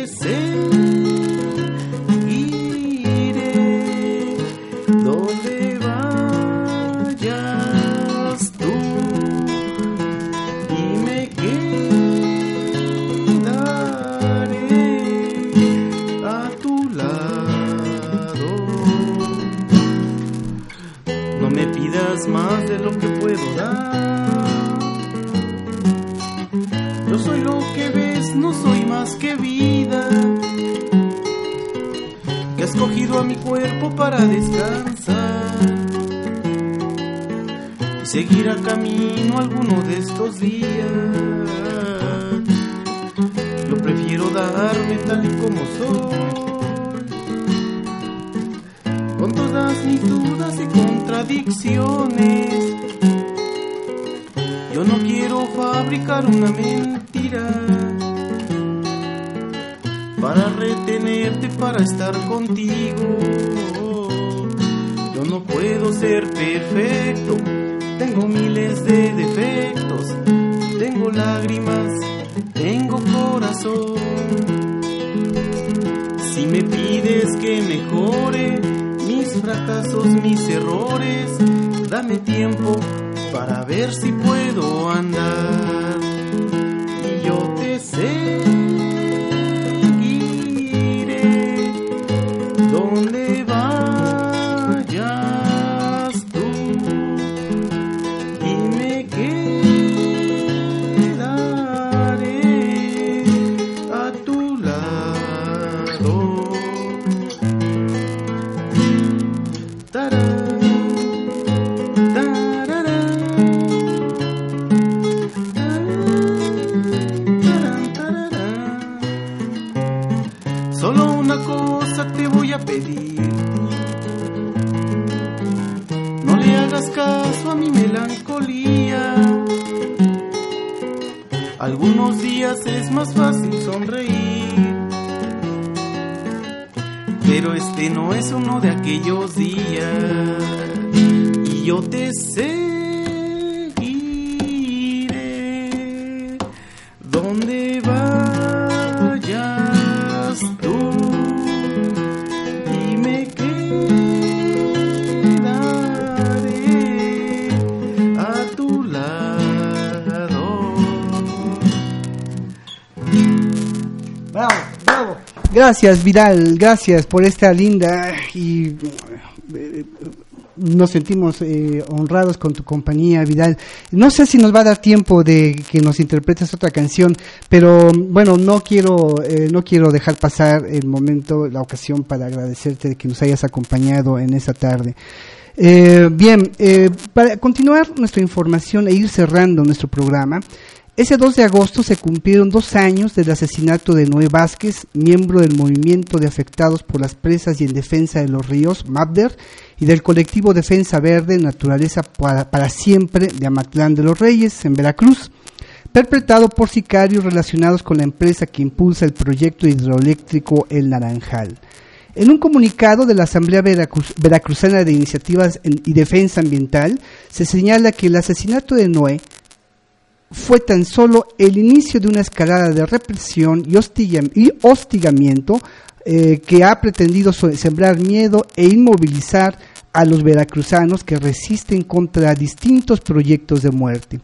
Yo no quiero fabricar una mentira para retenerte, para estar contigo. Yo no puedo ser perfecto, tengo miles de defectos, tengo lágrimas, tengo corazón. Si me pides que mejore mis fracasos, mis errores, dame tiempo para ver si puedo andar. Gracias, Vidal, gracias por esta linda y eh, nos sentimos eh, honrados con tu compañía, Vidal. No sé si nos va a dar tiempo de que nos interpretes otra canción, pero bueno, no quiero eh, no quiero dejar pasar el momento, la ocasión para agradecerte de que nos hayas acompañado en esta tarde. Eh, bien, eh, para continuar nuestra información e ir cerrando nuestro programa, ese 2 de agosto se cumplieron dos años del asesinato de Noé Vázquez, miembro del movimiento de afectados por las presas y en defensa de los ríos, MAPDER, y del colectivo Defensa Verde Naturaleza para, Siempre de Amatlán de los Reyes, en Veracruz, perpetrado por sicarios relacionados con la empresa que impulsa el proyecto hidroeléctrico El Naranjal. En un comunicado de la Asamblea Veracruz- Veracruzana de Iniciativas y Defensa Ambiental, se señala que el asesinato de Noé fue tan solo el inicio de una escalada de represión y, hostiga- y hostigamiento eh, que ha pretendido sembrar miedo e inmovilizar a los veracruzanos que resisten contra distintos proyectos de muerte.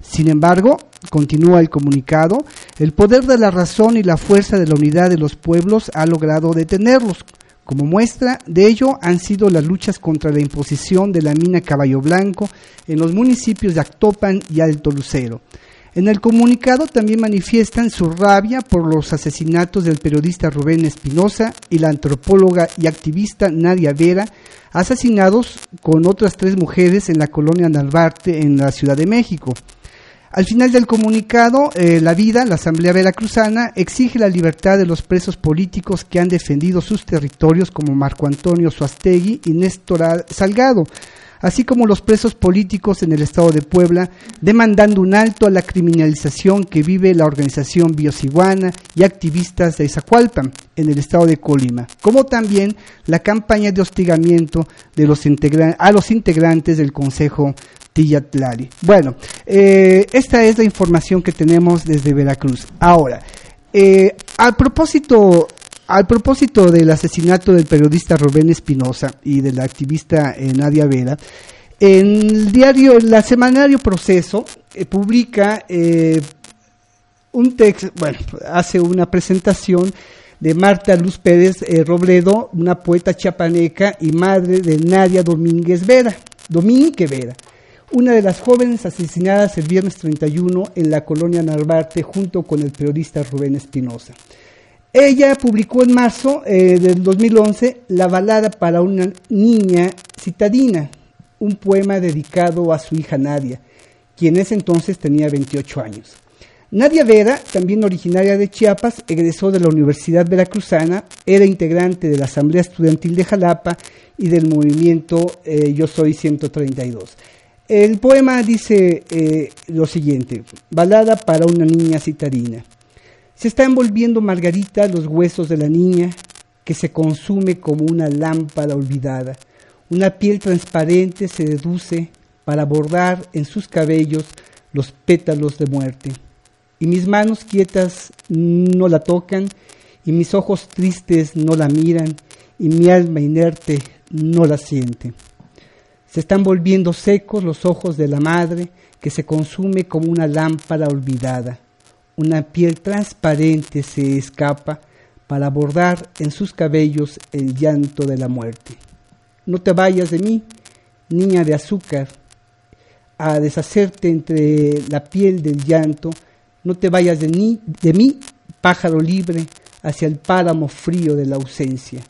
Sin embargo, continúa el comunicado, el poder de la razón y la fuerza de la unidad de los pueblos ha logrado detenerlos. Como muestra de ello han sido las luchas contra la imposición de la mina Caballo Blanco en los municipios de Actopan y Alto Lucero. En el comunicado también manifiestan su rabia por los asesinatos del periodista Rubén Espinosa y la antropóloga y activista Nadia Vera, asesinados con otras tres mujeres en la colonia Narvarte en la Ciudad de México. Al final del comunicado, eh, la vida, la Asamblea Veracruzana, exige la libertad de los presos políticos que han defendido sus territorios como Marco Antonio Suastegui y Néstor Al- Salgado, así como los presos políticos en el estado de Puebla, demandando un alto a la criminalización que vive la organización Biosiguana y activistas de Izacualpan en el estado de Colima, como también la campaña de hostigamiento de los a los integrantes del Consejo Tillatlari. Bueno, eh, esta es la información que tenemos desde Veracruz. Ahora, eh, al propósito al propósito del asesinato del periodista Rubén Espinosa y de la activista eh, Nadia Vera, en el diario, la semanario Proceso eh, publica eh, un texto, bueno, hace una presentación de Marta Luz Pérez eh, Robledo, una poeta chapaneca y madre de Nadia Domínguez Vera, Domínguez Vera, una de las jóvenes asesinadas el viernes 31 en la colonia Narvarte junto con el periodista Rubén Espinosa. Ella publicó en marzo eh, del 2011 La balada para una niña citadina, un poema dedicado a su hija Nadia, quien ese entonces tenía 28 años. Nadia Vera, también originaria de Chiapas, egresó de la Universidad Veracruzana, era integrante de la Asamblea Estudiantil de Jalapa y del movimiento eh, Yo Soy 132. El poema dice eh, lo siguiente, balada para una niña citadina. Se está envolviendo Margarita los huesos de la niña que se consume como una lámpara olvidada. Una piel transparente se deduce para bordar en sus cabellos los pétalos de muerte. Y mis manos quietas no la tocan, y mis ojos tristes no la miran, y mi alma inerte no la siente. Se están volviendo secos los ojos de la madre que se consume como una lámpara olvidada una piel transparente se escapa para bordar en sus cabellos el llanto de la muerte. No te vayas de mí, niña de azúcar, a deshacerte entre la piel del llanto, no te vayas de, de mí, pájaro libre, hacia el páramo frío de la ausencia.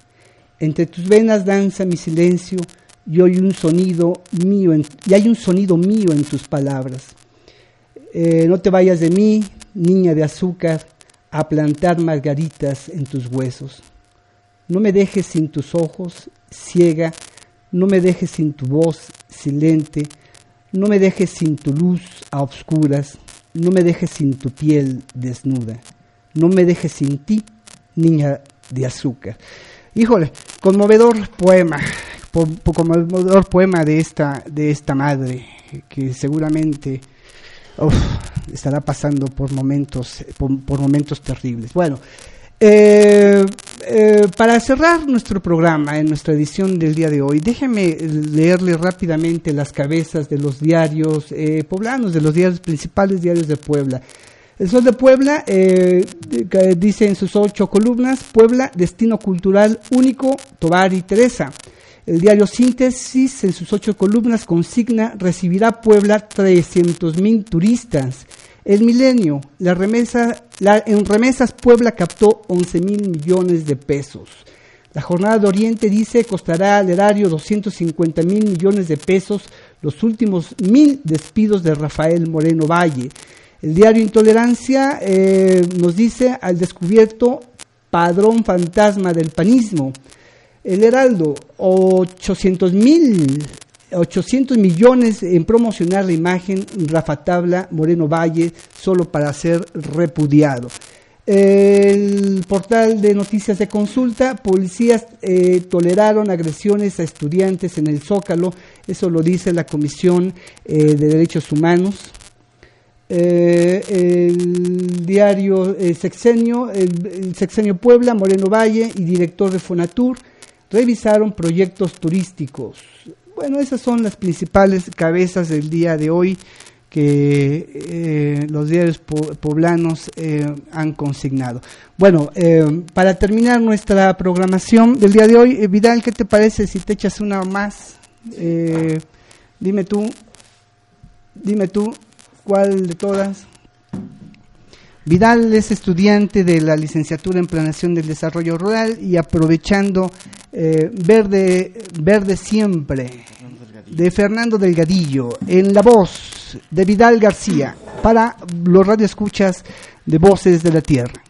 Entre tus venas danza mi silencio y hoy un sonido mío y hay un sonido mío en tus palabras. Eh, no te vayas de mí, niña de azúcar, a plantar margaritas en tus huesos. No me dejes sin tus ojos, ciega, no me dejes sin tu voz, silente, no me dejes sin tu luz a obscuras, no me dejes sin tu piel desnuda, no me dejes sin ti, niña de azúcar. Híjole, conmovedor poema, conmovedor poema de esta, de esta madre, que seguramente estará pasando por momentos, por, momentos terribles. Bueno, eh, eh, para cerrar nuestro programa, en nuestra edición del día de hoy, déjeme leerle rápidamente las cabezas de los diarios eh, poblanos, de los diarios principales diarios de Puebla. El Sol de Puebla dice en sus ocho columnas, Puebla, destino cultural único, Tobar y Teresa. El diario Síntesis, en sus ocho columnas, consigna recibirá Puebla 300.000 turistas. El milenio, la remesa, en remesas Puebla captó 11 mil millones de pesos. La jornada de Oriente dice costará al erario 250 mil millones de pesos los últimos mil despidos de Rafael Moreno Valle. El diario Intolerancia eh, nos dice al descubierto padrón fantasma del panismo. El Heraldo, 800 mil 800 millones en promocionar la imagen Rafa Tabla Moreno Valle solo para ser repudiado. El portal de noticias de consulta, policías eh, toleraron agresiones a estudiantes en el Zócalo, eso lo dice la Comisión eh, de Derechos Humanos. Eh, el diario Sexenio, el Sexenio Puebla, Moreno Valle y director de Fonatur revisaron proyectos turísticos. Bueno, esas son las principales cabezas del día de hoy que eh, los diarios poblanos eh, han consignado. Bueno, eh, para terminar nuestra programación del día de hoy, Vidal, ¿qué te parece si te echas una más? dime tú, dime tú, ¿cuál de todas? Vidal es estudiante de la licenciatura en Planación del Desarrollo Rural y aprovechando eh, Verde, Verde Siempre de Fernando Delgadillo en la voz de Vidal García para los radioescuchas de Voces de la Tierra.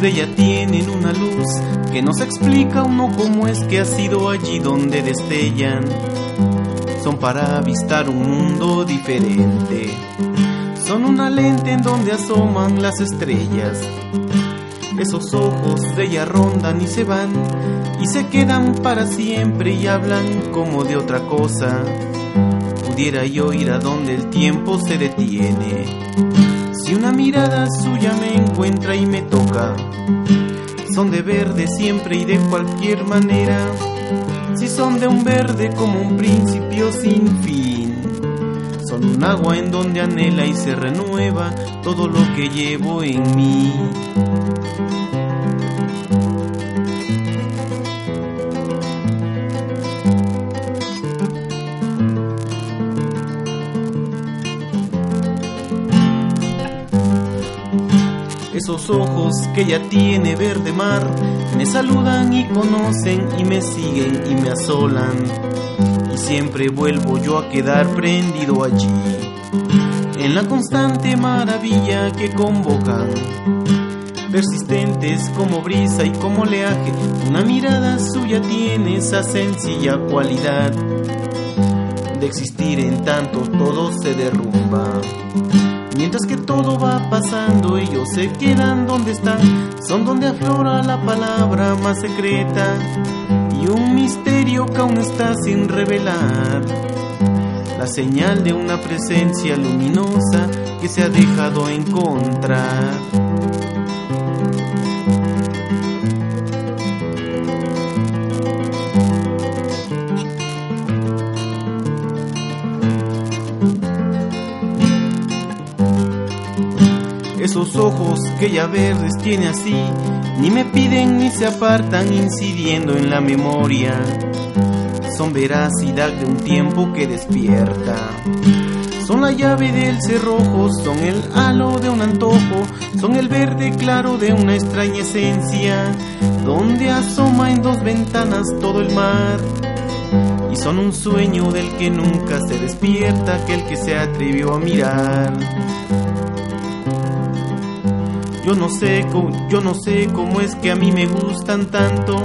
De ella tienen una luz que nos explica uno cómo es que ha sido allí donde destellan. Son para avistar un mundo diferente. Son una lente en donde asoman las estrellas. Esos ojos de ella rondan y se van y se quedan para siempre y hablan como de otra cosa. Pudiera yo ir a donde el tiempo se detiene Si una mirada suya me encuentra y me toca, son de verde siempre y de cualquier manera. Si son de un verde como un principio sin fin, son un agua en donde anhela y se renueva todo lo que llevo en mí. Esos ojos que ella tiene verde mar me saludan y conocen y me siguen y me asolan. Y siempre vuelvo yo a quedar prendido allí, en la constante maravilla que convocan. Persistentes como brisa y como oleaje, una mirada suya tiene esa sencilla cualidad de existir en tanto todo se derrumba. Mientras que todo va pasando, ellos se quedan donde están, son donde aflora la palabra más secreta y un misterio que aún está sin revelar. La señal de una presencia luminosa que se ha dejado encontrar. Esos ojos que ya verdes tiene así, ni me piden ni se apartan incidiendo en la memoria. Son veracidad de un tiempo que despierta. Son la llave del cerrojo, son el halo de un antojo, son el verde claro de una extraña esencia, donde asoma en dos ventanas todo el mar. Y son un sueño del que nunca se despierta, aquel que se atrevió a mirar. Yo no sé, yo no sé cómo es que a mí me gustan tanto.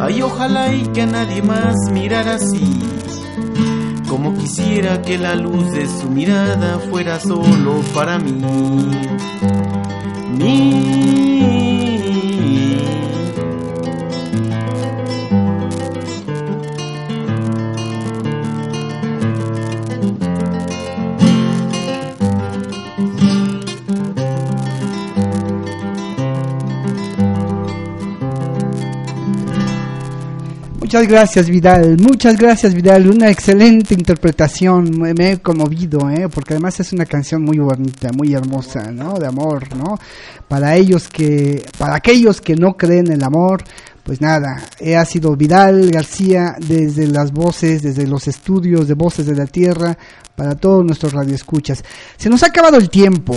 Ay, ojalá y que a nadie más mirara así. Como quisiera que la luz de su mirada fuera solo para mí. Muchas gracias Vidal, muchas gracias Vidal, una excelente interpretación, me he conmovido, ¿eh? porque además es una canción muy bonita, muy hermosa, ¿no? De amor, ¿no? Para ellos que, para aquellos que no creen en el amor, pues nada, ha sido Vidal García desde las voces, desde los estudios de Voces de la Tierra, para todos nuestros radioescuchas. Se nos ha acabado el tiempo.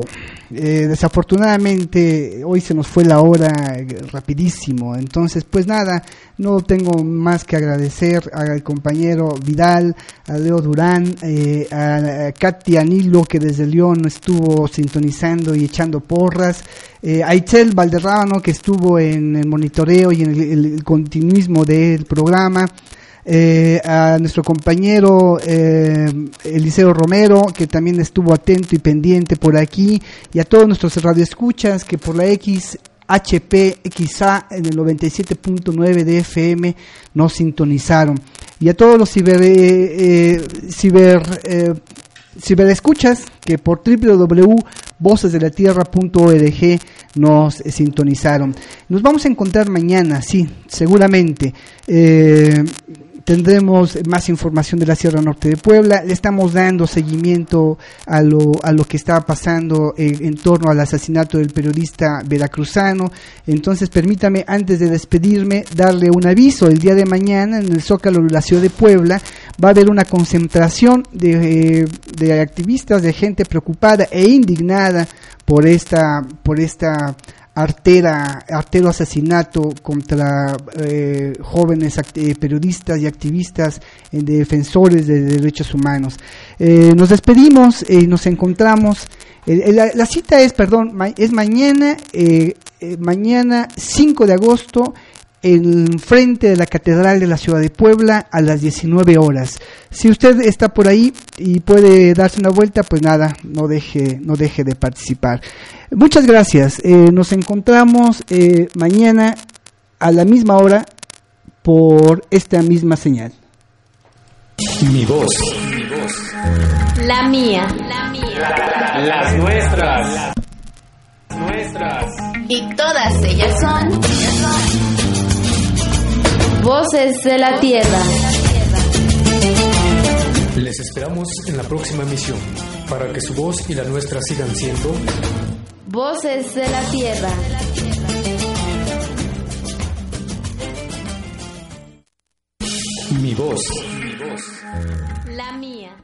Eh, desafortunadamente hoy se nos fue la hora eh, rapidísimo. Entonces, pues nada, no tengo más que agradecer al compañero Vidal, a Leo Durán, eh, a, Katy Anilo que desde León estuvo sintonizando y echando porras, a Itzel Valderrábano que estuvo en el monitoreo y en el continuismo del programa. Eh, a nuestro compañero eh, Eliseo Romero, que también estuvo atento y pendiente por aquí, y a todos nuestros radioescuchas que por la X HP XA en el 97.9 de FM nos sintonizaron. Y a todos los ciber, eh, eh ciber eh, ciberescuchas que por www.vocesdelatierra.org nos sintonizaron. Nos vamos a encontrar mañana, sí, seguramente. Tendremos más información de la Sierra Norte de Puebla. Le estamos dando seguimiento a lo, a lo que está pasando eh, en torno al asesinato del periodista veracruzano. Entonces, permítame, antes de despedirme, darle un aviso. El día de mañana, en el Zócalo de la Ciudad de Puebla, va a haber una concentración de, eh, de activistas, de gente preocupada e indignada por esta, por esta artera, artero asesinato contra eh, jóvenes eh, periodistas y activistas eh, defensores de derechos humanos. nos despedimos y nos encontramos. La, cita es, perdón, es mañana, mañana 5 de agosto en frente de la Catedral de la Ciudad de Puebla a las 19 horas. Si usted está por ahí y puede darse una vuelta, pues nada, no deje, no deje de participar. Muchas gracias. Eh, nos encontramos eh, mañana a la misma hora por esta misma señal. Mi voz. La mía. La mía. las nuestras. otras. Y todas ellas son voces de la tierra. Les esperamos en la próxima emisión para que su voz y la nuestra sigan siendo voces de la tierra. Mi voz. La mía.